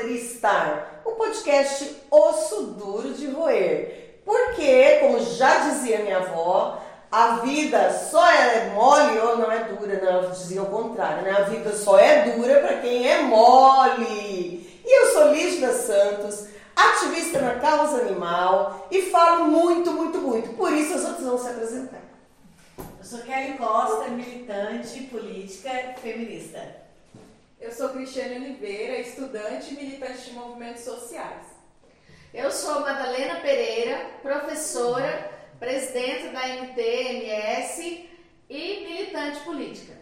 poderia estar? O podcast Osso Duro de Roer. Porque, como já dizia minha avó, a vida só é mole ou não é dura, não, eu dizia o contrário, né? A vida só é dura para quem é mole. E eu sou Lígida Santos, ativista na causa animal e falo muito, muito, muito. Por isso os outros vão se apresentar. Eu sou Kelly Costa, militante política feminista. Eu sou Cristiane Oliveira, estudante e militante de movimentos sociais. Eu sou Madalena Pereira, professora presidente da MTMS e militante política.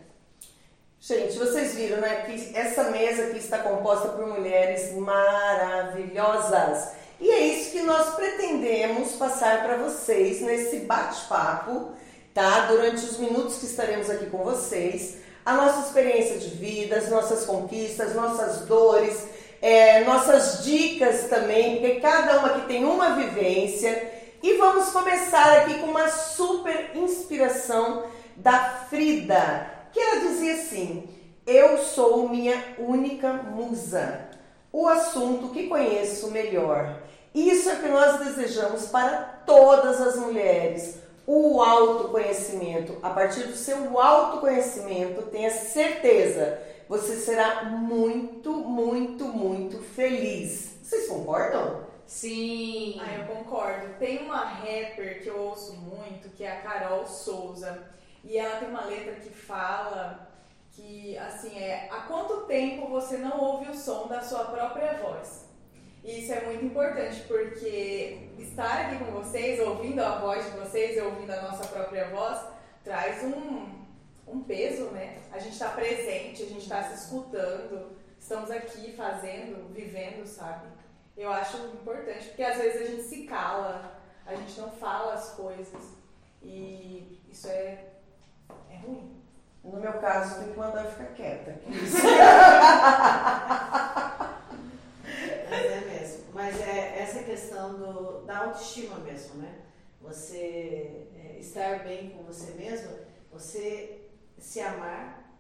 Gente, vocês viram, né, que essa mesa aqui está composta por mulheres maravilhosas. E é isso que nós pretendemos passar para vocês nesse bate-papo, tá? Durante os minutos que estaremos aqui com vocês, a nossa experiência de vida, as nossas conquistas, nossas dores, é, nossas dicas também, porque cada uma aqui tem uma vivência e vamos começar aqui com uma super inspiração da Frida, que ela dizia assim: Eu sou minha única musa, o assunto que conheço melhor. Isso é o que nós desejamos para todas as mulheres. O autoconhecimento. A partir do seu autoconhecimento, tenha certeza, você será muito, muito, muito feliz. Vocês concordam? Sim. Ah, eu concordo. Tem uma rapper que eu ouço muito, que é a Carol Souza. E ela tem uma letra que fala que, assim, é há quanto tempo você não ouve o som da sua própria voz? E isso é muito importante, porque estar aqui com vocês, ouvindo a voz de vocês e ouvindo a nossa própria voz, traz um, um peso, né? A gente está presente, a gente está se escutando, estamos aqui fazendo, vivendo, sabe? Eu acho importante, porque às vezes a gente se cala, a gente não fala as coisas. E isso é, é ruim. No meu caso, tem que mandar ficar quieta. Mas é mesmo. Mas é essa questão do, da autoestima mesmo, né? Você é, estar bem com você mesmo, você se amar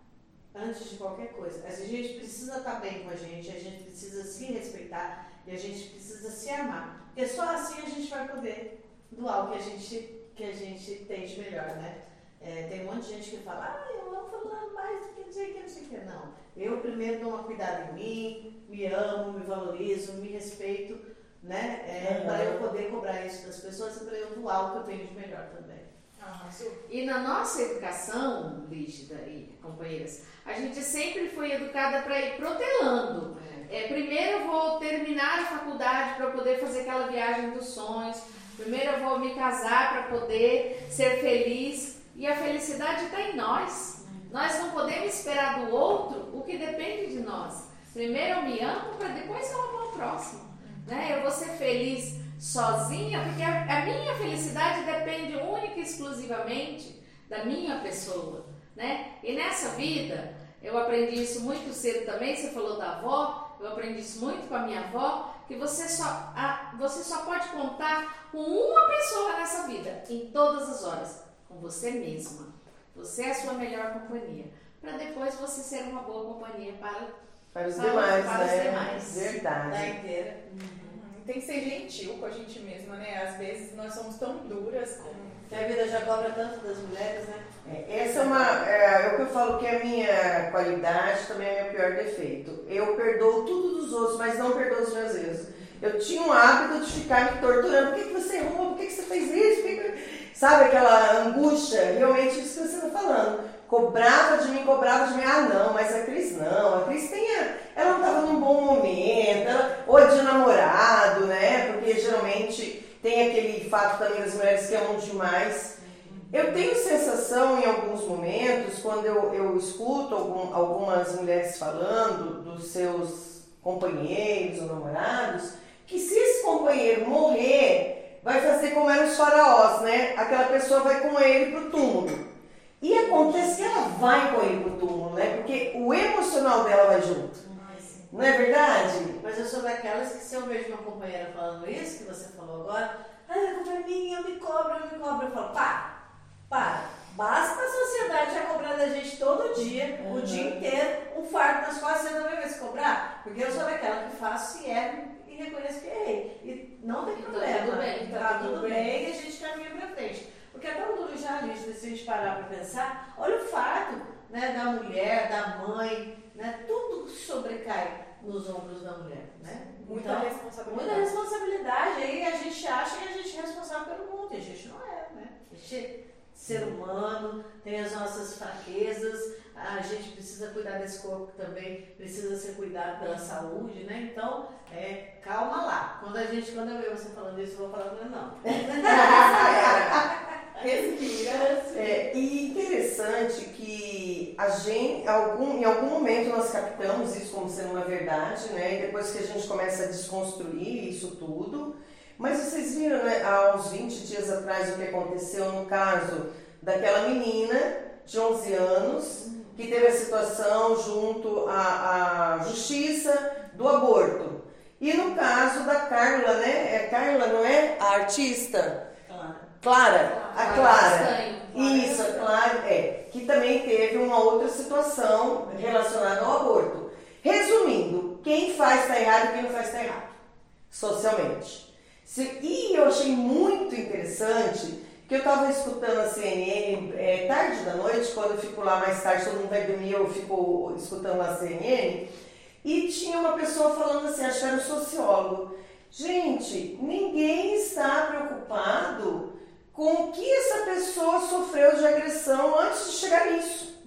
antes de qualquer coisa. A gente precisa estar bem com a gente, a gente precisa se respeitar, e a gente precisa se amar. Porque só assim a gente vai poder doar o que a gente, que a gente tem de melhor, né? É, tem um monte de gente que fala, ah, eu amo falando mais do que o que, não sei o que. Não. Eu primeiro dou uma cuidado em mim, me amo, me valorizo, me respeito, né? É, uhum. Para eu poder cobrar isso das pessoas e para eu doar o que eu tenho de melhor também. e na nossa educação, Lígida e companheiras, a gente sempre foi educada para ir protelando. É, primeiro eu vou terminar a faculdade para poder fazer aquela viagem dos sonhos. Primeiro eu vou me casar para poder ser feliz. E a felicidade está em nós. Nós não podemos esperar do outro o que depende de nós. Primeiro eu me amo para depois eu amo o próximo. Né? Eu vou ser feliz sozinha porque a, a minha felicidade depende única e exclusivamente da minha pessoa. Né? E nessa vida, eu aprendi isso muito cedo também. Você falou da avó eu aprendi isso muito com a minha avó, que você só, a, você só pode contar com uma pessoa nessa vida, em todas as horas, com você mesma. Você é a sua melhor companhia. Para depois você ser uma boa companhia para, para os para, demais, para né? os demais. Verdade. Da inteira. Uhum. Tem que ser gentil com a gente mesma, né? Às vezes nós somos tão duras com que a vida já cobra tanto das mulheres, né? É, essa é uma. É, é, o que eu falo que é a minha qualidade, também é meu pior defeito. Eu perdoo tudo dos outros, mas não perdoo os meus erros. Eu tinha um hábito de ficar me torturando. Por que, que você errou? Por que, que você fez isso? Que... Sabe aquela angústia? Realmente isso que você está falando. Cobrava de mim, cobrava de mim. Ah, não, mas a Cris não. A Cris tem. A... Ela não estava num bom momento. Ela... Ou de namorado, né? Porque geralmente tem aquele fato também das mulheres que amam demais. Eu tenho sensação em alguns momentos, quando eu, eu escuto algum, algumas mulheres falando dos seus companheiros ou namorados, que se esse companheiro morrer, vai fazer como eram os faraós, né? Aquela pessoa vai com ele pro túmulo. Acontece que ela vai com ele pro túmulo, né? Porque o emocional dela vai junto. Não é verdade? Mas eu sou daquelas que se eu vejo uma companheira falando isso, que você falou agora, ah, a culpa é minha, eu me cobro, eu me cobro. Eu falo, para, para. Basta a sociedade já cobrar da gente todo dia, uhum. o dia inteiro, um fardo nas costas, você também vai se cobrar? Porque eu sou daquela que faço e erro e reconheço que errei. E não tem problema. tudo bem, tá, tudo bem e a gente caminha pra frente. Porque é duro já, Lígia, se a gente parar para pensar, olha o fato né, da mulher, da mãe, né, tudo sobrecai nos ombros da mulher. Né? Muita Então, responsabilidade. muita responsabilidade. Aí a gente acha que a gente é responsável pelo mundo, e a gente não é, né? A gente ser humano, tem as nossas fraquezas, a gente precisa cuidar desse corpo também, precisa ser cuidado pela saúde, né? Então, é, calma lá. Quando a gente, quando eu ver você falando isso, eu vou falar, não. Respira. É, e interessante que a gente, algum, em algum momento nós captamos isso como sendo uma verdade, né? E depois que a gente começa a desconstruir isso tudo. Mas vocês viram, né, há uns 20 dias atrás, o que aconteceu no caso daquela menina de 11 anos que teve a situação junto à, à justiça do aborto. E no caso da Carla, né? É Carla, não é? A artista? Claro. Clara. A Clara Clara. Isso, a Clara, é. Que também teve uma outra situação relacionada ao aborto. Resumindo, quem faz está errado e quem não faz está errado. Socialmente. E eu achei muito interessante que eu estava escutando a CNN é, tarde da noite, quando eu fico lá mais tarde, todo mundo vai dormir, eu fico escutando a CNN, e tinha uma pessoa falando assim, acho que era um sociólogo. Gente, ninguém está preocupado com o que essa pessoa sofreu de agressão antes de chegar nisso.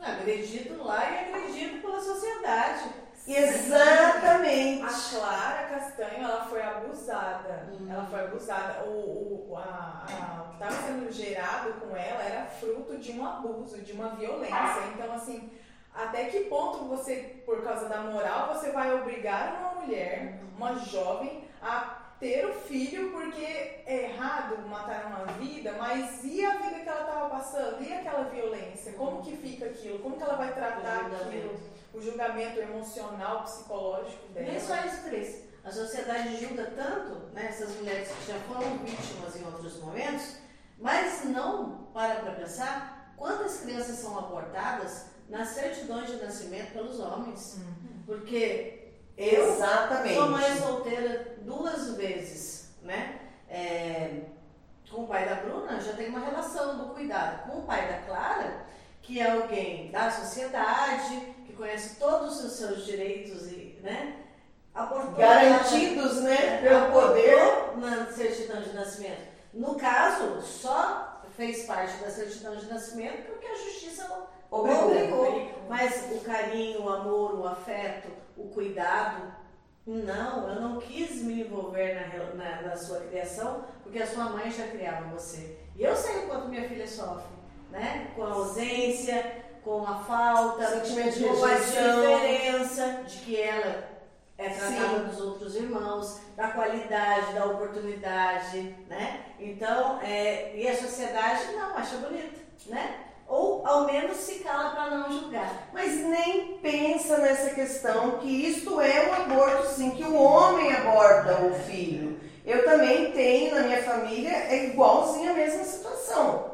Agredido lá e agredido pela sociedade. Exatamente. A Clara Castanho, ela foi abusada. Hum. Ela foi abusada. O, o, a, a- o que estava sendo gerado com ela era fruto de um abuso, de uma violência. Então, assim, até que ponto você, por causa da moral, você vai obrigar uma mulher, uma jovem, a ter o filho porque é errado matar uma vida, mas e a vida que ela estava passando? E aquela violência? Como que fica aquilo? Como que ela vai tratar Julgamento. aquilo? O julgamento emocional, psicológico dela. Nem só isso, Cris. A sociedade julga tanto né, essas mulheres que já foram vítimas em outros momentos, mas não para para pensar quantas crianças são abortadas nas certidões de nascimento pelos homens. Porque eu Exatamente. sou mãe solteira duas vezes, né? É, com o pai da Bruna, já tenho uma relação do cuidado. Com o pai da Clara, que é alguém da sociedade, que conhece todos os seus direitos e, né? Abortou Garantidos, né, pelo abortou poder. na certidão de nascimento. No caso, só fez parte da certidão de nascimento porque a justiça Obrigou. obrigou. Mas o carinho, o amor, o afeto, o cuidado, não, eu não quis me envolver na, na, na sua criação, porque a sua mãe já criava você. E eu sei o quanto minha filha sofre, né? Com a ausência, com a falta, Sentimento com a diferença de que ela é tratada Sim. dos outros irmãos, da qualidade, da oportunidade, né? Então, é, e a sociedade não acha bonito, né? Ou ao menos se cala para não julgar. Mas nem pensa nessa questão que isto é um aborto, sim, que o homem aborta o filho. Eu também tenho na minha família, é igualzinho a mesma situação.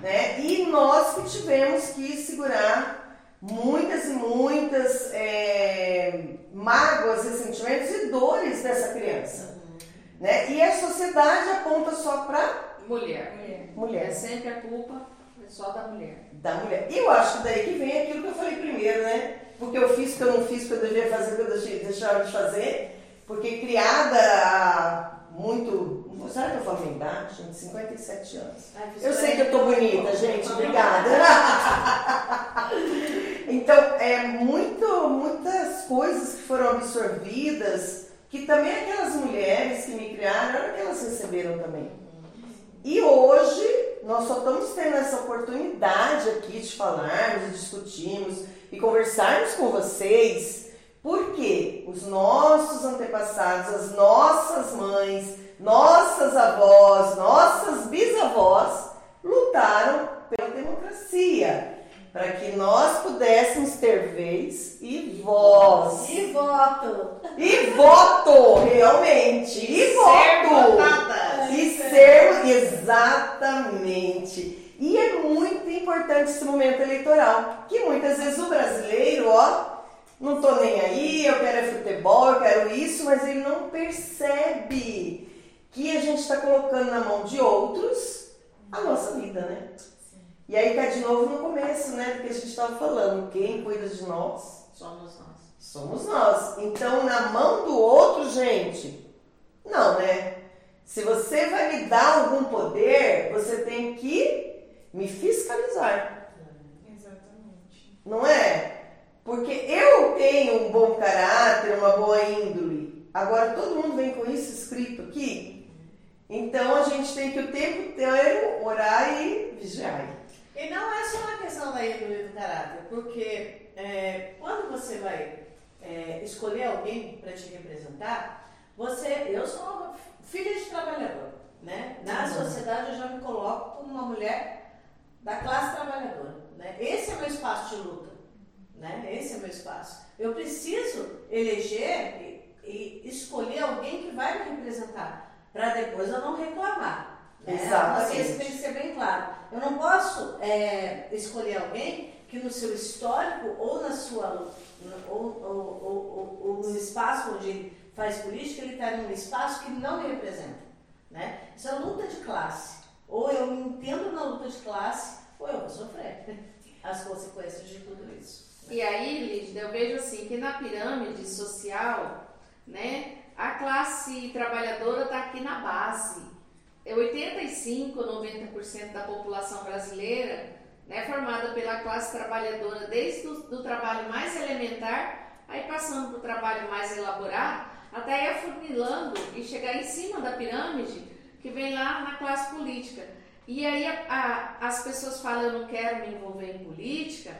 Né? E nós que tivemos que segurar muitas e muitas é, mágoas, ressentimentos e dores dessa criança. Né? E a sociedade aponta só para Mulher. Mulher. mulher. É sempre a culpa só da mulher. da mulher. E eu acho que daí que vem aquilo que eu falei primeiro, né? Porque eu fiz o que eu não fiz, porque eu devia fazer o que eu deixava de fazer. Porque criada há muito. Será que eu falo minha idade, gente? 57 anos. Eu sei que eu tô bonita, gente. Obrigada. Então, é muito, muitas coisas que foram absorvidas, que também aquelas mulheres que me criaram, olha que elas receberam também. E hoje nós só estamos tendo essa oportunidade aqui de falarmos e discutirmos e conversarmos com vocês, porque os nossos antepassados, as nossas mães, nossas avós, nossas bisavós lutaram pela democracia, para que nós pudéssemos ter vez e voz. E voto. E voto, realmente. E voto. E ser exatamente. E é muito importante esse momento eleitoral, que muitas vezes o brasileiro, ó, Não tô nem aí, eu quero é futebol, eu quero isso, mas ele não percebe que a gente está colocando na mão de outros a nossa vida, né? E aí tá de novo no começo, né? Do que a gente estava falando. Quem cuida de nós? Somos nós. Somos nós. Então, na mão do outro, gente, não, né? Se você vai me dar algum poder, você tem que me fiscalizar. Exatamente. Não é? Porque eu tenho um bom caráter, uma boa índole. Agora todo mundo vem com isso escrito aqui. Então a gente tem que o tempo inteiro orar e vigiar. E não é só uma questão da índole do caráter, porque é, quando você vai é, escolher alguém para te representar, você, eu sou uma filha de trabalhador, né? Na Uhum. sociedade eu já me coloco como uma mulher da classe trabalhadora, né? Esse é meu espaço de luta, né? Esse é meu espaço. Eu preciso eleger e, e escolher alguém que vai me representar, para depois eu não reclamar. Né? Exatamente. Isso tem que ser bem claro. Eu não posso é, escolher alguém que no seu histórico ou na sua ou, ou, ou, ou- no espaço onde faz política, ele está num espaço que não me representa. Né? Isso é luta de classe. Ou eu me entendo na luta de classe, ou eu vou sofrer as consequências de tudo isso. E aí, Lígida, eu vejo assim que na pirâmide social, né, a classe trabalhadora está aqui na base. É 85, 90% da população brasileira né, formada pela classe trabalhadora, desde o do trabalho mais elementar, aí passando para o trabalho mais elaborado, até ir afunilando e chegar em cima da pirâmide, que vem lá na classe política. E aí a- a- as pessoas falam, eu não quero me envolver em política,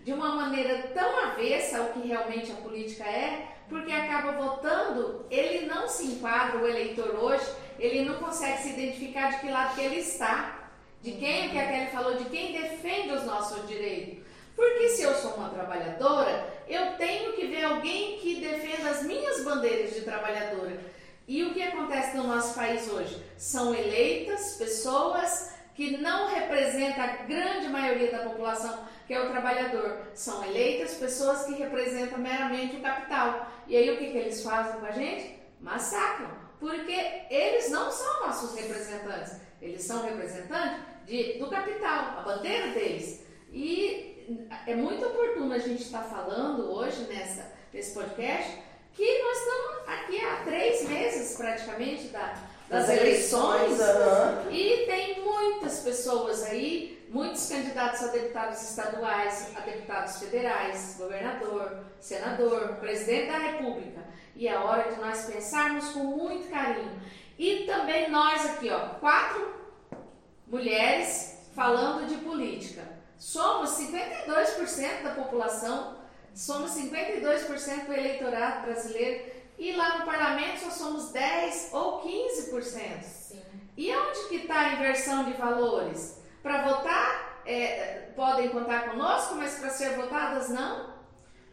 de uma maneira tão avessa ao que realmente a política é, porque acaba votando, ele não se enquadra, o eleitor hoje, ele não consegue se identificar de que lado que ele está, de quem, o que a Kelly falou, de quem defende os nossos direitos. Porque se eu sou uma trabalhadora, eu tenho que ver alguém que defenda as minhas bandeiras de trabalhadora. E o que acontece no nosso país hoje? São eleitas pessoas que não representam a grande maioria da população, que é o trabalhador. São eleitas pessoas que representam meramente o capital. E aí o que, que eles fazem com a gente? Massacram. Porque eles não são nossos representantes. Eles são representantes de, do capital, a bandeira deles. E é muito oportuno a gente estar falando hoje nessa, nesse podcast que nós estamos aqui há três meses praticamente da, das, eleições. aham. E tem muitas pessoas aí, muitos candidatos a deputados estaduais, a deputados federais, governador, senador, presidente da República. E é hora de nós pensarmos com muito carinho. E também nós aqui, ó, quatro mulheres falando de política. Somos 52% da população, somos 52% do eleitorado brasileiro e lá no parlamento só somos 10 ou 15%. Sim. E onde que está a inversão de valores? Para votar, é, podem contar conosco, mas para ser votadas, não?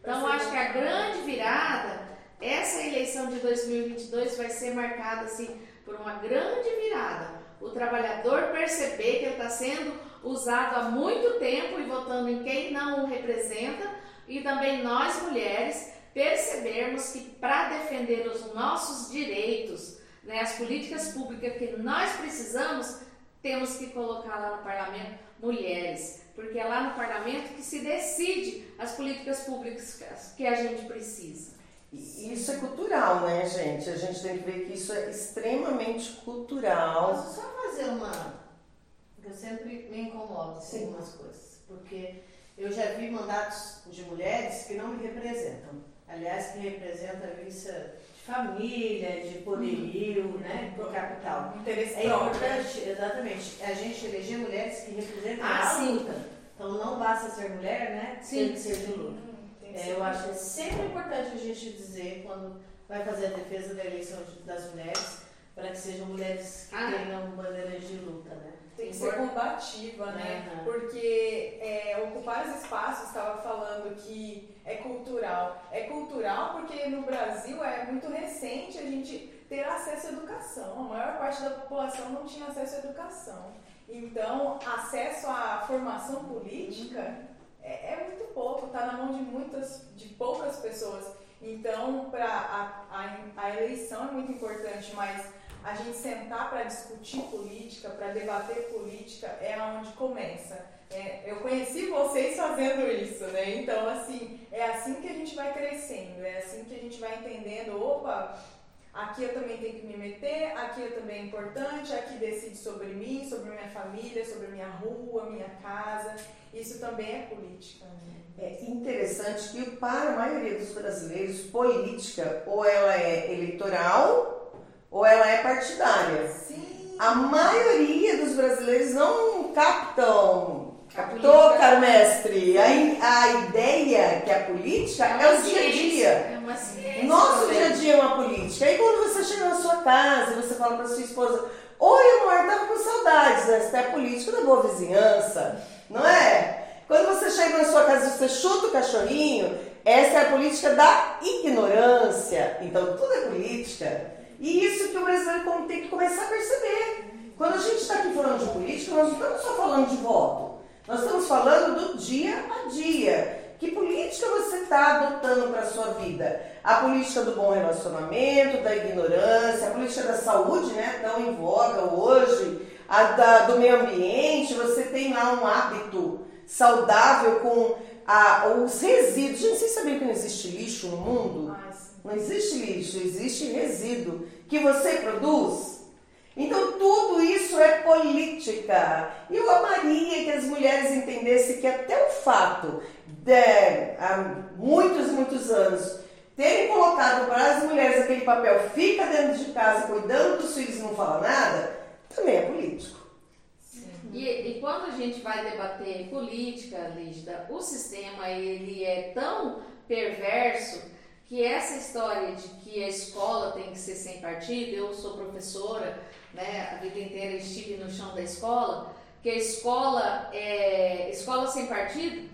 Então, acho que a grande virada, essa eleição de 2022 vai ser marcada, assim, por uma grande virada. O trabalhador perceber que ele está sendo usado há muito tempo e votando em quem não o representa, e também nós, mulheres, percebermos que para defender os nossos direitos, né, as políticas públicas que nós precisamos, temos que colocar lá no parlamento mulheres, porque é lá no parlamento que se decide as políticas públicas que a gente precisa. E Isso é cultural, né, gente? A gente tem que ver que isso é extremamente cultural. Posso só fazer uma. Eu sempre me incomodo com algumas coisas, porque eu já vi mandatos de mulheres que não me representam. Aliás, que representa a vista de família, de poderio, né, do capital. Interesse É importante, exatamente, a gente eleger mulheres que representam Ah, a sim. luta. Então não basta ser mulher, né? Sim. Tem que ser de luta. Hum, É, eu acho que é sempre importante a gente dizer quando vai fazer a defesa da eleição das mulheres, para que sejam mulheres que Ah. tenham bandeiras de luta, né? Tem que ser combativa, né? Aham. Porque é, ocupar os espaços, estava falando que é cultural. É cultural porque no Brasil é muito recente a gente ter acesso à educação. A maior parte da população não tinha acesso à educação. Então, acesso à formação política é, é muito pouco, está na mão de muitas, de poucas pessoas. Então, para a, a, a eleição é muito importante, mas a gente sentar para discutir política, para debater política, é aonde começa. É, eu conheci vocês fazendo isso, né? Então, assim, é assim que a gente vai crescendo, é assim que a gente vai entendendo, opa, aqui eu também tenho que me meter, aqui eu também é importante, aqui decide sobre mim, sobre minha família, sobre minha rua, minha casa. Isso também é política. Né? É interessante que para a maioria dos brasileiros, política ou ela é eleitoral ou ela é partidária. Sim. A maioria dos brasileiros não captam Captou, caro mestre? A, a ideia que a política é, é o dia a dia. É uma ciência. Nosso dia a dia é uma política. Aí quando você chega na sua casa e você fala para sua esposa: Oi, amor, tava com saudades. Essa é a política da boa vizinhança, não é? Quando você chega na sua casa e você chuta o cachorrinho, essa é a política da ignorância. Então tudo é política. E isso que o brasileiro tem que começar a perceber. Quando a gente está aqui falando de política, nós não estamos só falando de voto. Nós estamos falando do dia a dia. Que política você está adotando para a sua vida? A política do bom relacionamento, da ignorância, a política da saúde, né? Tão em voga hoje, a da, do meio ambiente, você tem lá um hábito saudável com a, os resíduos. Gente, vocês sabiam que não existe lixo no mundo? Não existe lixo, existe resíduo que você produz. Então tudo isso é política. E eu amaria que as mulheres entendessem que até o fato de, há muitos, muitos anos, terem colocado para as mulheres aquele papel, fica dentro de casa cuidando dos filhos e não fala nada, também é político. E, e, quando a gente vai debater política, Lígida, o sistema ele é tão perverso que essa história de que a escola tem que ser sem partido, eu sou professora, né, a vida inteira estive no chão da escola, que a escola é escola sem partido,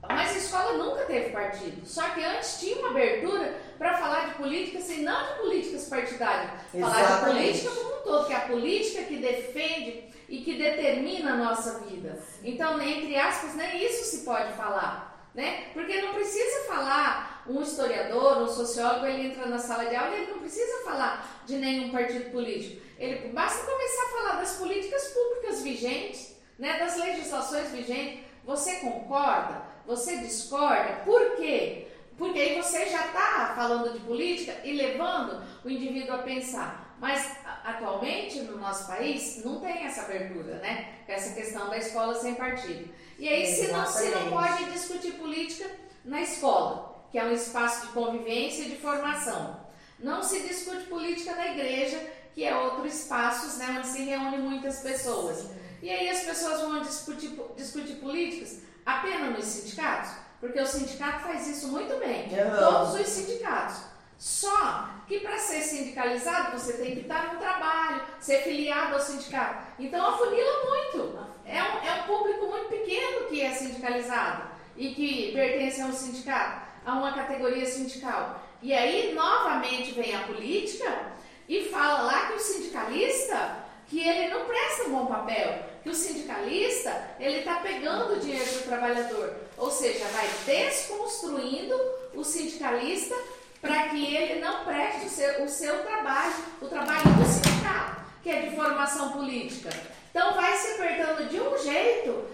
mas a escola nunca teve partido. Só que antes tinha uma abertura para falar de política, assim, não de políticas partidárias, Exatamente. falar de política como um todo, que é a política que defende e que determina a nossa vida. Então, entre aspas, nem isso se pode falar né? Porque não precisa falar um historiador, um sociólogo, ele entra na sala de aula e ele não precisa falar de nenhum partido político. Ele basta começar a falar das políticas públicas vigentes, né? Das legislações vigentes. Você concorda? Você discorda? Por quê? Porque aí você já está falando de política e levando o indivíduo a pensar. Mas atualmente no nosso país não tem essa abertura, né? Essa questão da escola sem partido. E aí, se não, se não pode discutir política na escola, que é um espaço de convivência e de formação. Não se discute política na igreja, que é outro espaço né, onde se reúne muitas pessoas. E aí as pessoas vão discutir, discutir políticas apenas nos sindicatos, porque o sindicato faz isso muito bem. Todos os sindicatos. Só que para ser sindicalizado você tem que estar no trabalho, ser filiado ao sindicato. Então afunila muito. É um, é um público muito pequeno que é sindicalizado e que pertence a um sindicato, a uma categoria sindical. E aí novamente vem a política e fala lá que o sindicalista que ele não presta um bom papel, que o sindicalista ele está pegando o dinheiro do trabalhador, ou seja, vai desconstruindo o sindicalista para que ele não preste o seu, o seu trabalho, o trabalho do sindicato, que é de formação política. Então vai se apertando de um jeito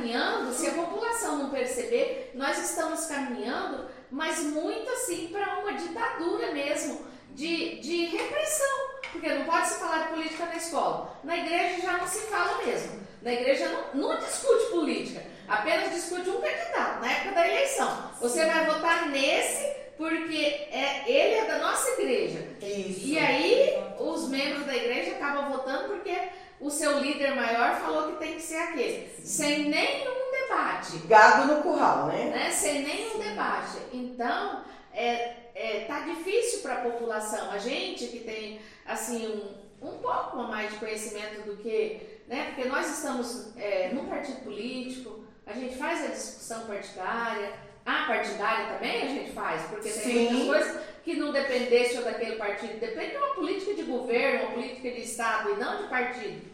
caminhando, se a população não perceber, nós estamos caminhando, mas muito assim para uma ditadura mesmo, de, de repressão. Porque não pode se falar de política na escola. Na igreja já não se fala mesmo. Na igreja não, não discute política, apenas discute um candidato na época da eleição. Você vai votar nesse porque é, ele é da nossa igreja. Isso. E aí os membros da igreja acabam votando porque o seu líder maior falou que tem que ser aquele. Sim. Sem nenhum debate. Gado no curral, né? né? Sem nenhum debate. Então, é, é, tá difícil para a população. A gente que tem assim um, um pouco mais de conhecimento do que, né? Porque nós estamos é, num partido político, a gente faz a discussão partidária a partidária também a gente faz, porque tem Sim. muitas coisas que não dependesse daquele partido, depende de uma política de governo, uma política de Estado e não de partido.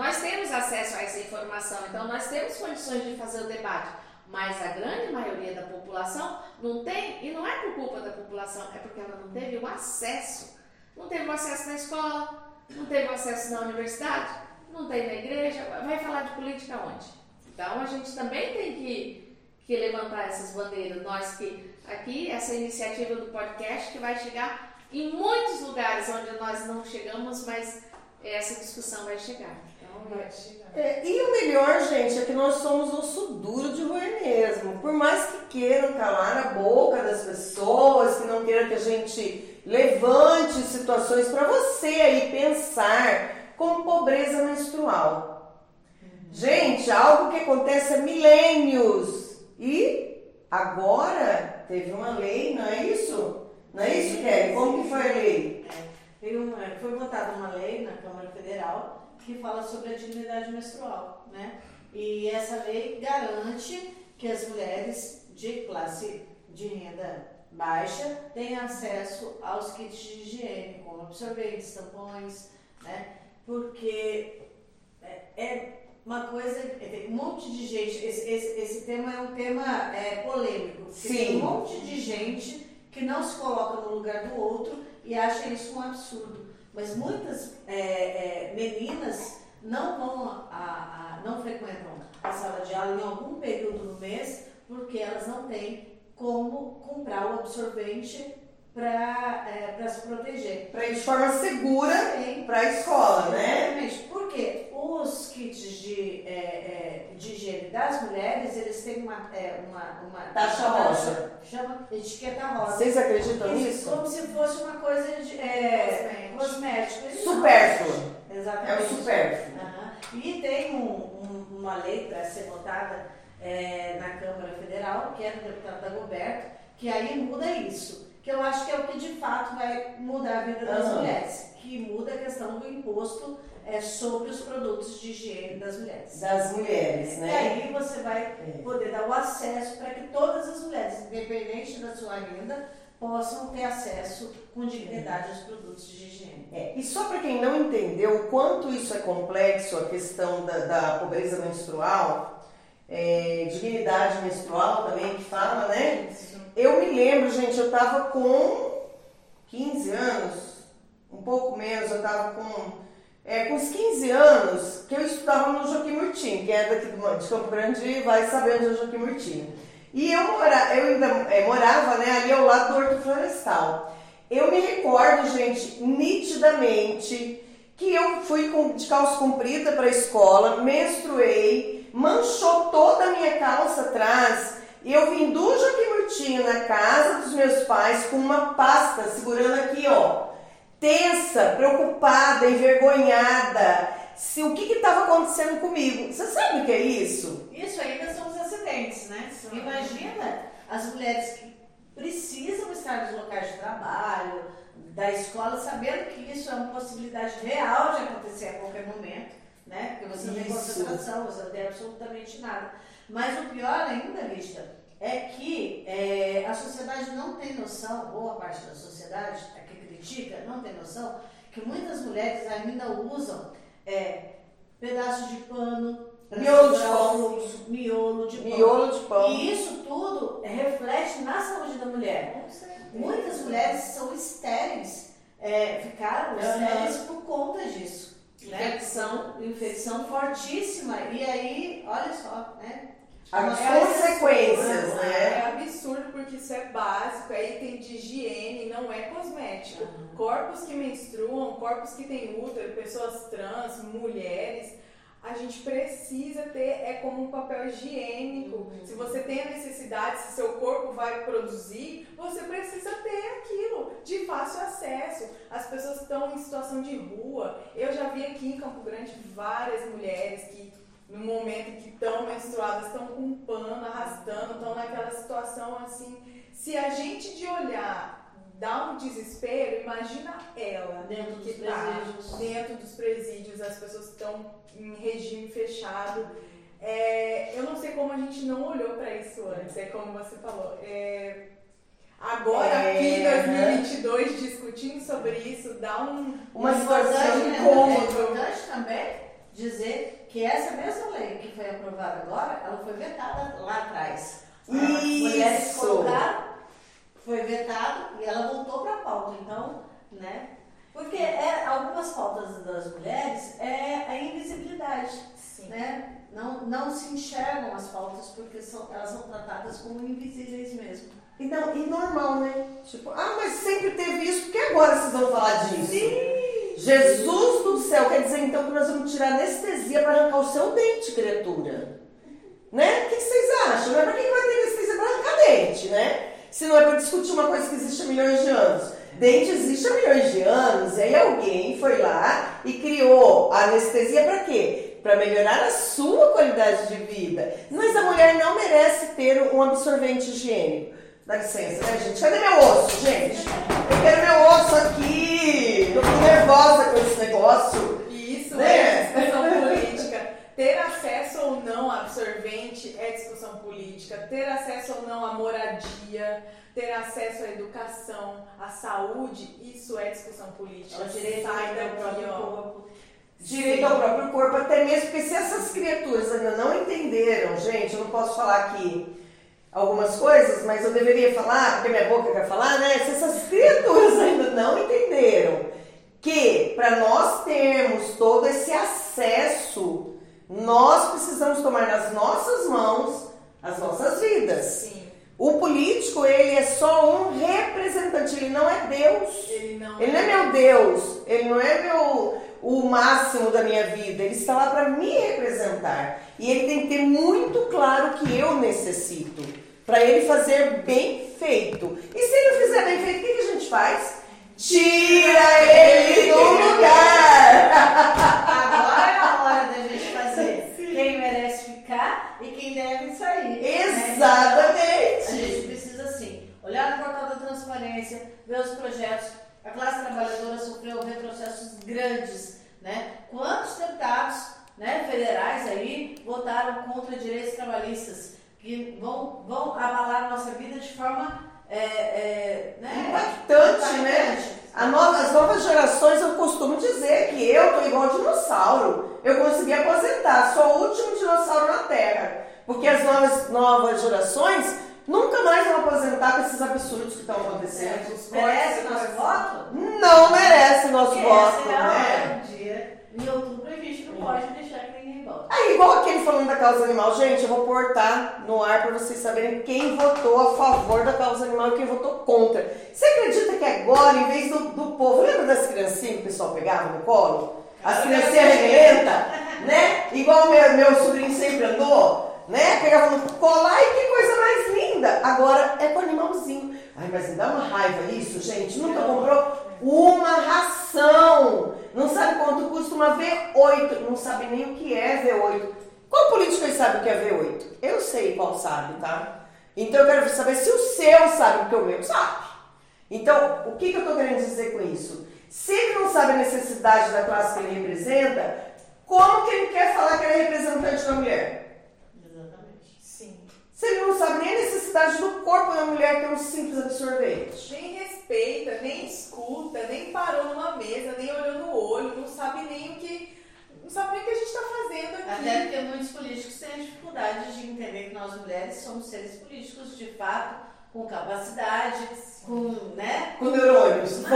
Nós temos acesso a essa informação, então nós temos condições de fazer o debate. Mas a grande maioria da população não tem, e não é por culpa da população, é porque ela não teve o acesso. Não teve o acesso na escola, não teve o acesso na universidade, não tem na igreja, vai falar de política onde? Então a gente também tem que, que levantar essas bandeiras. Nós que aqui, essa iniciativa do podcast que vai chegar em muitos lugares onde nós não chegamos, mas essa discussão vai chegar. É, e o melhor, gente, é que nós somos osso duro de roer mesmo. Por mais que queiram calar a boca das pessoas, que não queiram que a gente levante situações para você aí pensar como pobreza menstrual. Gente, algo que acontece há milênios. E agora teve uma lei, não é isso? Não é isso, Kelly? Como que foi a lei? É, foi votada uma lei na Câmara Federal que fala sobre a dignidade menstrual, né? E essa lei garante que as mulheres de classe de renda baixa tenham acesso aos kits de higiene, como absorventes, tampões, né? Porque é, é uma coisa, tem um monte de gente, esse, esse, esse tema é um tema é, polêmico, Sim. tem um monte de gente que não se coloca no lugar do outro e acha isso um absurdo. Mas muitas é, é, meninas não vão a, a, não frequentam a sala de aula em algum período do mês porque elas não têm como comprar o absorvente para é, se proteger. Para ir de forma segura para a escola, né? Exatamente. Porque os kits de, é, é, de higiene das mulheres, eles têm uma, é, uma, uma taxa rosa. Chama etiqueta rosa. Vocês acreditam nisso? Como se fosse uma coisa de é, cosmético. Supérfluo. Exatamente. É o supérfluo. Uhum. E tem um, um, uma lei para ser votada é, na Câmara Federal, que é do deputado Dagoberto, que aí muda isso. Que eu acho que é o que de fato vai mudar a vida das uhum. mulheres. Que muda a questão do imposto é, sobre os produtos de higiene das mulheres. Das mulheres, né? E aí você vai é. poder dar o acesso para que todas as mulheres, independente da sua renda, possam ter acesso com dignidade aos produtos de higiene. É, e só para quem não entendeu o quanto isso é complexo, a questão da, da pobreza menstrual, é, dignidade menstrual também que fala, né? Eu me lembro, gente, eu tava com 15 anos, um pouco menos, eu tava com, é, com uns 15 anos, que eu estudava no Joaquim Murtinho, que é daqui do, de Campo Grande vai saber onde é o Joaquim Murtinho. E eu, mora, eu ainda é, morava né, ali ao lado do Horto Florestal. Eu me recordo, gente, nitidamente, que eu fui com, de calça comprida para a escola, menstruei, manchou toda a minha calça atrás. E eu vim do Joaquim na casa dos meus pais com uma pasta segurando aqui, ó, tensa, preocupada, envergonhada. Se o que estava acontecendo comigo? Você sabe o que é isso? Isso ainda são os acidentes, né? Imagina as mulheres que precisam estar nos locais de trabalho, da escola, sabendo que isso é uma possibilidade real de acontecer a qualquer momento, né? Porque você não tem concentração, você não tem absolutamente nada. Mas o pior ainda, Lista, é que é, a sociedade não tem noção, boa parte da sociedade, a que critica, não tem noção, que muitas mulheres ainda usam é, pedaços de pano, miolo de pão, miolo de pão. Miolo de pão. E isso tudo reflete na saúde da mulher. Muitas mulheres são estéreis, é, ficaram uhum. estéreis por conta disso. Né? Infecção, infecção fortíssima. E aí, olha só, né? As é consequências, né? É absurdo porque isso é básico, é item de higiene, não é cosmético. Uhum. Corpos que menstruam, corpos que têm útero, pessoas trans, mulheres, a gente precisa ter, é como um papel higiênico. Uhum. Se você tem a necessidade, se seu corpo vai produzir, você precisa ter aquilo de fácil acesso. As pessoas estão em situação de rua. Eu já vi aqui em Campo Grande várias mulheres que no momento em que estão menstruadas, estão com pano arrastando, estão naquela situação assim. Se a gente de olhar dá um desespero, imagina ela dentro dos que tá presídios. dentro dos presídios, as pessoas estão em regime fechado. É, eu não sei como a gente não olhou para isso antes, é como você falou. É, agora, é, aqui em 2022, discutindo sobre isso, dá um, uma situação incômoda. É importante também dizer que essa mesma lei que foi aprovada agora, ela foi vetada lá atrás. As mulheres colocaram, foi vetado e ela voltou para a pauta. Então, né? Porque é, algumas pautas das mulheres é a invisibilidade, Sim. né? Não, não se enxergam as pautas porque são, elas são tratadas como invisíveis mesmo. E, não, e normal, né? Tipo, ah, mas sempre teve isso, por que agora vocês vão falar disso? Jesus do céu, quer dizer então que nós vamos tirar anestesia para arrancar o seu dente, criatura? Né? O que vocês acham? Não é para quem vai ter anestesia para arrancar dente, né? Se não é para discutir uma coisa que existe há milhões de anos. Dente existe há milhões de anos, e aí alguém foi lá e criou a anestesia para quê? Para melhorar a sua qualidade de vida. Mas a mulher não merece ter um absorvente higiênico. Dá licença, né, gente? Cadê meu osso, gente? Eu quero meu osso aqui! Eu tô nervosa com esse negócio. E isso Né? é discussão política. Ter acesso ou não a absorvente é discussão política. Ter acesso ou não à moradia, ter acesso à educação, à saúde, isso é discussão política. Direito Sai ao daqui, próprio ó. corpo. Direito ao próprio corpo, até mesmo porque se essas criaturas ainda não entenderam, gente, eu não posso falar aqui algumas coisas, mas eu deveria falar, porque minha boca quer falar, né? Se essas criaturas ainda não entenderam que para nós termos todo esse acesso, nós precisamos tomar nas nossas mãos as nossas vidas. Sim. O político, ele é só um representante, ele não é Deus. Ele não, Ele não é meu Deus, ele não é meu o máximo da minha vida, ele está lá para me representar. E ele tem que ter muito claro o que eu necessito para ele fazer bem feito. E se ele não fizer bem feito, o que, que a gente faz? Tira ele do lugar. Agora é a hora da gente fazer quem merece ficar e quem deve sair. né? Exatamente. A gente precisa, assim, olhar no portal da transparência, ver os projetos. A classe trabalhadora sofreu retrocessos grandes, né? Quantos deputados né, federais aí votaram contra direitos trabalhistas que vão, vão abalar nossa vida de forma é, é, né, Impactante, né? A nova- as novas gerações, eu costumo dizer que eu tô igual dinossauro. Eu consegui aposentar, sou o último dinossauro na Terra. Porque as novas, novas gerações nunca mais vão aposentar com esses absurdos que estão acontecendo. Os Merece nosso voto? Não merece nosso voto, é né? do dia. Em outubro a gente não pode deixar que vote. Aí, igual aquele falando da causa animal, gente, eu vou portar no ar para vocês saberem quem votou a favor da causa animal e quem votou contra. Você acredita que agora, em vez do, do povo, lembra das criancinhas que o pessoal pegava no colo? As criancinhas reguelentas, né? Igual meu, meu sobrinho sempre andou, né? Pegava no colo, ai que coisa mais linda! Agora é com animalzinho. Ai, mas me dá uma raiva isso, gente. Nunca comprou uma ração. Não sabe quanto custa uma V8. Não sabe nem o que é V8. Qual político aí sabe o que é V8? Eu sei qual sabe, tá? Então eu quero saber se o seu sabe, porque o meu sabe. Então, o que, que eu estou querendo dizer com isso? Se ele não sabe a necessidade da classe que ele representa, como que ele quer falar que ele é da mulher? Exatamente. Sim. Se ele não sabe nem a necessidade do corpo da mulher, que é um simples absorvente. Nem respeita, nem escuta, nem parou numa mesa, nem olhou no olho, não sabe nem o que. Não sabe nem o que a gente está fazendo aqui. Até porque muitos políticos têm dificuldade de entender que nós mulheres somos seres políticos de fato, com capacidade, com, né? Com neurônios.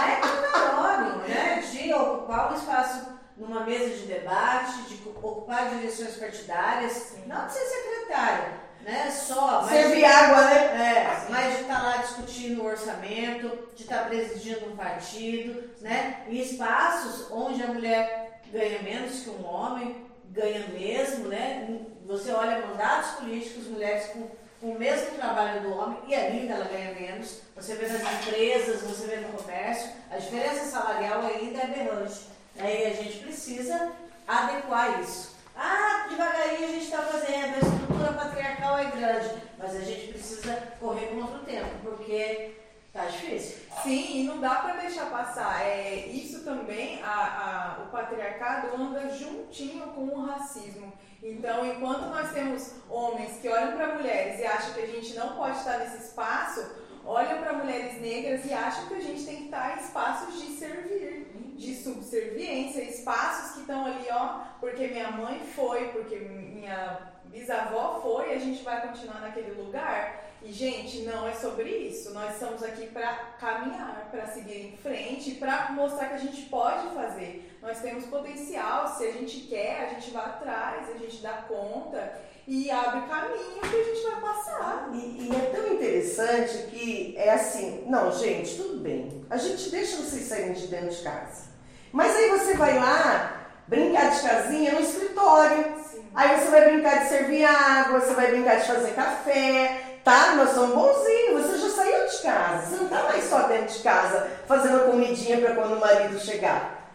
É com neurônio, né? De ocupar um espaço numa mesa de debate, de ocupar direções partidárias, não de ser secretária, né? Só, Servir água, né? É, mas de estar lá discutindo o orçamento, de estar presidindo um partido, né? Em espaços onde a mulher ganha menos que um homem, ganha mesmo, né? Você olha mandatos políticos, mulheres com, com o mesmo trabalho do homem, e ainda ela ganha menos. Você vê nas empresas, você vê no comércio, a diferença salarial ainda é berrante. Aí a gente precisa adequar isso. Ah, devagarinho a gente está fazendo, a estrutura patriarcal é grande, mas a gente precisa correr contra o tempo, porque tá difícil. Sim, e não dá para deixar passar. É, isso também, a, a- o patriarcado anda juntinho com o racismo. Então, enquanto nós temos homens que olham para mulheres e acham que a gente não pode estar nesse espaço, olham para mulheres negras e acham que a gente tem que estar em espaços de servir, de subserviência, espaços que estão ali, ó, porque minha mãe foi, porque minha bisavó foi, a gente vai continuar naquele lugar? E, gente, não é sobre isso. Nós estamos aqui para caminhar, para seguir em frente, para mostrar que a gente pode fazer. Nós temos potencial, se a gente quer, a gente vai atrás, a gente dá conta e abre caminho que a gente vai passar. E, e, é tão interessante que é assim, não, gente, tudo bem. A gente deixa vocês saírem de dentro de casa. Mas aí você vai lá brincar de casinha no escritório. Sim. Aí você vai brincar de servir água, você vai brincar de fazer café, tá? Nós somos bonzinhos, você já saiu de casa, você não tá mais só dentro de casa fazendo comidinha para quando o marido chegar.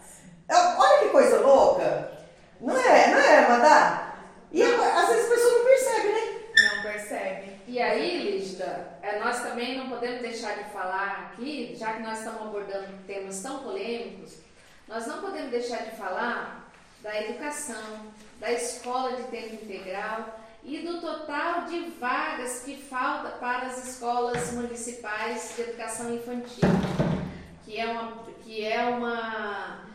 Olha que coisa louca! Não é, não é, Madá? E às vezes a pessoa não percebe, né? Não percebe. E aí, Lígida, é, nós também não podemos deixar de falar aqui, já que nós estamos abordando temas tão polêmicos, nós não podemos deixar de falar da educação, da escola de tempo integral e do total de vagas que falta para as escolas municipais de educação infantil, que é uma, que é uma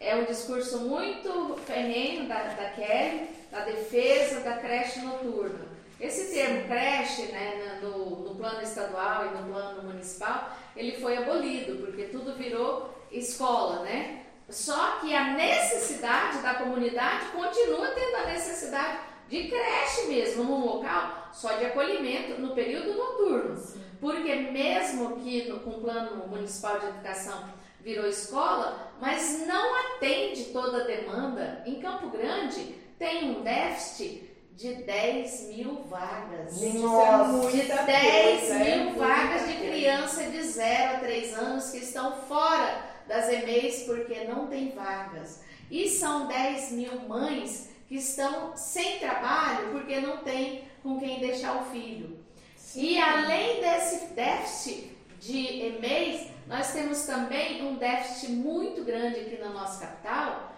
é um discurso muito ferrenho da, da Kelly, da defesa da creche noturna. Esse termo creche, né, no, no plano estadual e no plano municipal, ele foi abolido, porque tudo virou escola, né? Só que a necessidade da comunidade continua tendo a necessidade de creche mesmo, num local só de acolhimento no período noturno. Sim. Porque mesmo que no, com o plano municipal de educação virou escola, mas não atende toda a demanda. Em Campo Grande tem um déficit de 10 mil vagas. Nossa, de 10 coisa, mil é vagas de criança de 0 a 3 anos que estão fora das EMEIs porque não tem vagas. E são 10 mil mães que estão sem trabalho porque não tem com quem deixar o filho. Sim. E além desse déficit de EMEIs, nós temos também um déficit muito grande aqui na nossa capital,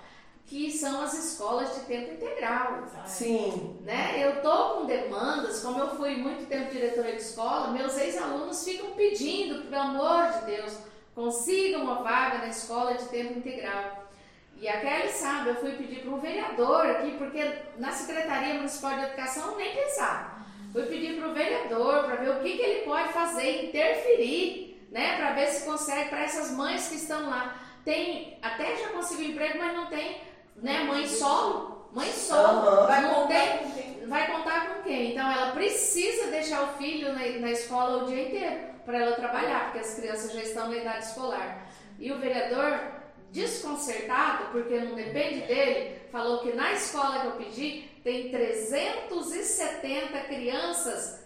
que são as escolas de tempo integral. Sim. Né? Eu tô com demandas, como eu fui muito tempo diretora de escola, meus ex-alunos ficam pedindo, pelo amor de Deus, consigam uma vaga na escola de tempo integral. E a Kelly sabe, eu fui pedir para um vereador aqui, porque na Secretaria Municipal de Educação nem pensar. Fui pedir para o vereador para ver o que, que ele pode fazer, interferir, né? Para ver se consegue para essas mães que estão lá. Tem, até já conseguiu emprego, mas não tem, né? Mãe solo. Mãe solo. Vai não tem, vai contar com quem? Então ela precisa deixar o filho na, na escola o dia inteiro para ela trabalhar, porque as crianças já estão na idade escolar. E o vereador desconcertado, porque não depende dele, falou que na escola que eu pedi tem 370 crianças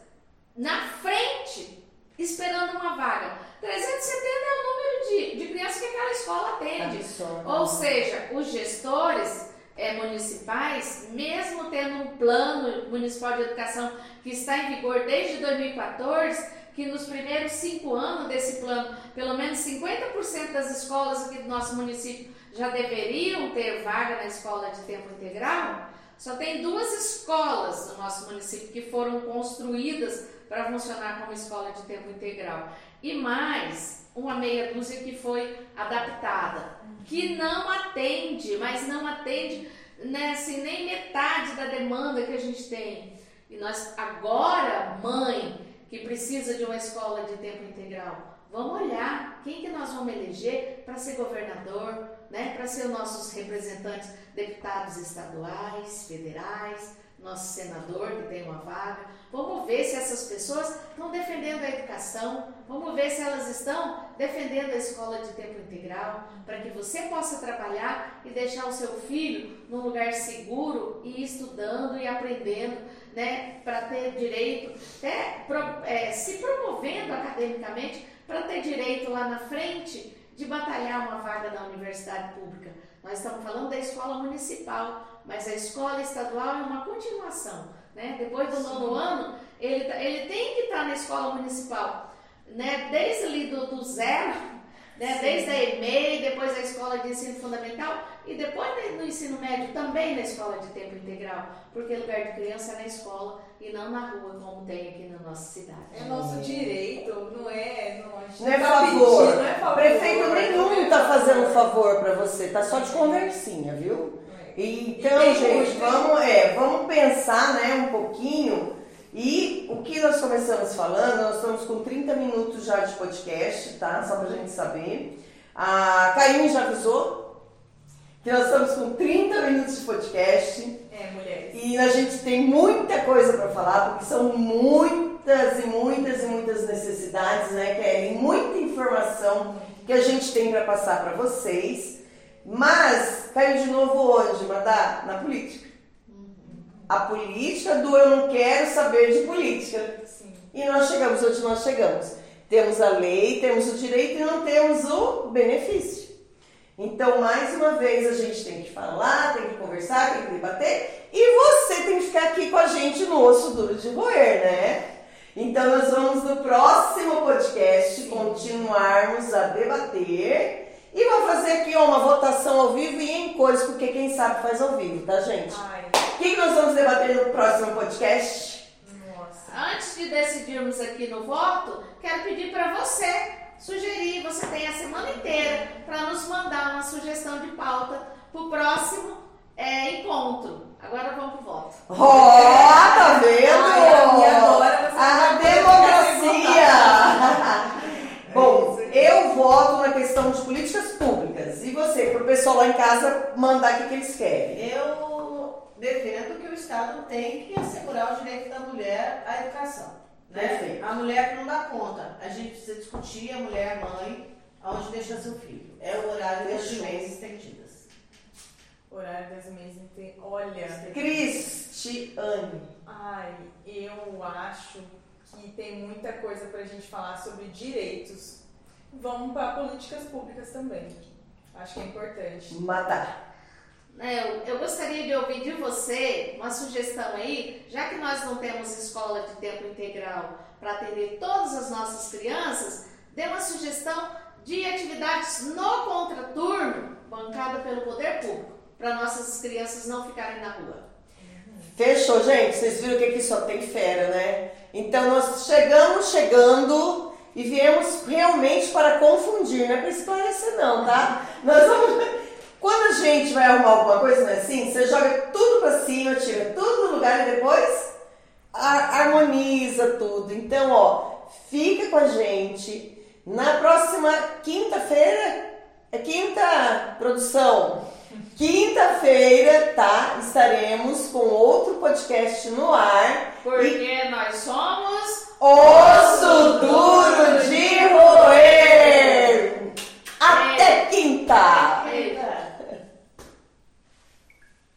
na frente esperando uma vaga. 370 é o número de, de crianças que aquela escola atende. Absurdo. Ou seja, os gestores é, municipais, mesmo tendo um plano municipal de educação que está em vigor desde 2014, que nos primeiros cinco anos desse plano, pelo menos 50% das escolas aqui do nosso município já deveriam ter vaga na escola de tempo integral, só tem duas escolas no nosso município que foram construídas para funcionar como escola de tempo integral. E mais uma meia dúzia que foi adaptada, que não atende, mas não atende né, assim, nem metade da demanda que a gente tem. E nós agora, mãe, que precisa de uma escola de tempo integral. Vamos olhar quem que nós vamos eleger para ser governador, né? para ser os nossos representantes, deputados estaduais, federais, nosso senador que tem uma vaga. Vamos ver se essas pessoas estão defendendo a educação, vamos ver se elas estão defendendo a escola de tempo integral, para que você possa trabalhar e deixar o seu filho num lugar seguro e estudando e aprendendo né, para ter direito, até é, se promovendo academicamente para ter direito lá na frente de batalhar uma vaga na universidade pública. Nós estamos falando da escola municipal, mas a escola estadual é uma continuação. Né? Depois do nono ano, ele, tá, ele tem que estar na escola municipal, né? desde ali do, do zero, né? desde a EMEI, depois a escola de ensino fundamental, e depois no ensino médio também na escola de tempo integral, porque lugar de criança é na escola e não na rua, como tem aqui na nossa cidade. É nosso direito, não é? Não, não é favor. Pedir, não é favor. Prefeito nenhum está fazendo favor para você, tá só de conversinha, viu? É. Então, gente, vamos, é, vamos pensar né, um pouquinho E o que nós começamos falando, nós estamos com 30 minutos já de podcast, tá? Só pra gente saber. A Caíme já avisou que nós estamos com 30 minutos de podcast. É, mulheres. E a gente tem muita coisa para falar, porque são muitas e muitas e muitas necessidades, né, Kelly? Muita informação que a gente tem para passar para vocês. Mas caiu de novo onde, Madá? Na política. A política do eu não quero saber de política. Sim. E nós chegamos onde nós chegamos. Temos a lei, temos o direito e não temos o benefício. Então, mais uma vez, a gente tem que falar, tem que conversar, tem que debater e você tem que ficar aqui com a gente no osso duro de roer, né? Então, nós vamos no próximo podcast continuarmos a debater e vou fazer aqui uma votação ao vivo e em cores, porque quem sabe faz ao vivo, tá, gente? Ai, O que, que nós vamos debater no próximo podcast? nossa. Antes de decidirmos aqui no voto, quero pedir para você sugerir, você tem a semana inteira para nos mandar uma sugestão de pauta para o próximo é, encontro. Agora vamos pro voto. Ó, tá vendo? Ai, e agora você a democracia! Bom, eu voto na questão de políticas públicas. E você, pro pessoal lá em casa mandar o que, que eles querem. Eu defendo que o Estado tem que assegurar o direito da mulher à educação. Né? Perfeito. A mulher que não dá conta. A gente precisa discutir a mulher, mãe, aonde deixa seu filho. É o horário das mães estendidas. Horário das meses inte- Olha, Cristiane. ai, eu acho que tem muita coisa pra gente falar sobre direitos. Vamos para políticas públicas também. Acho que é importante. Matar. É, Eu, eu gostaria de ouvir de você uma sugestão aí, já que nós não temos escola de tempo integral para atender todas as nossas crianças, dê uma sugestão de atividades no contraturno, bancada pelo poder público, para nossas crianças não ficarem na rua. Fechou, gente? Vocês viram que aqui só tem fera, né? Então nós chegamos chegando e viemos realmente para confundir, não é para esclarecer não, tá? Nós vamos... Quando a gente vai arrumar alguma coisa, não é assim? Você joga tudo para cima, tira tudo do lugar e depois harmoniza tudo. Então, ó, fica com a gente. Na próxima quinta-feira, é quinta produção. Quinta-feira, tá? Estaremos com outro podcast no ar. Porque e... nós somos Osso Duro de Roer. Até quinta!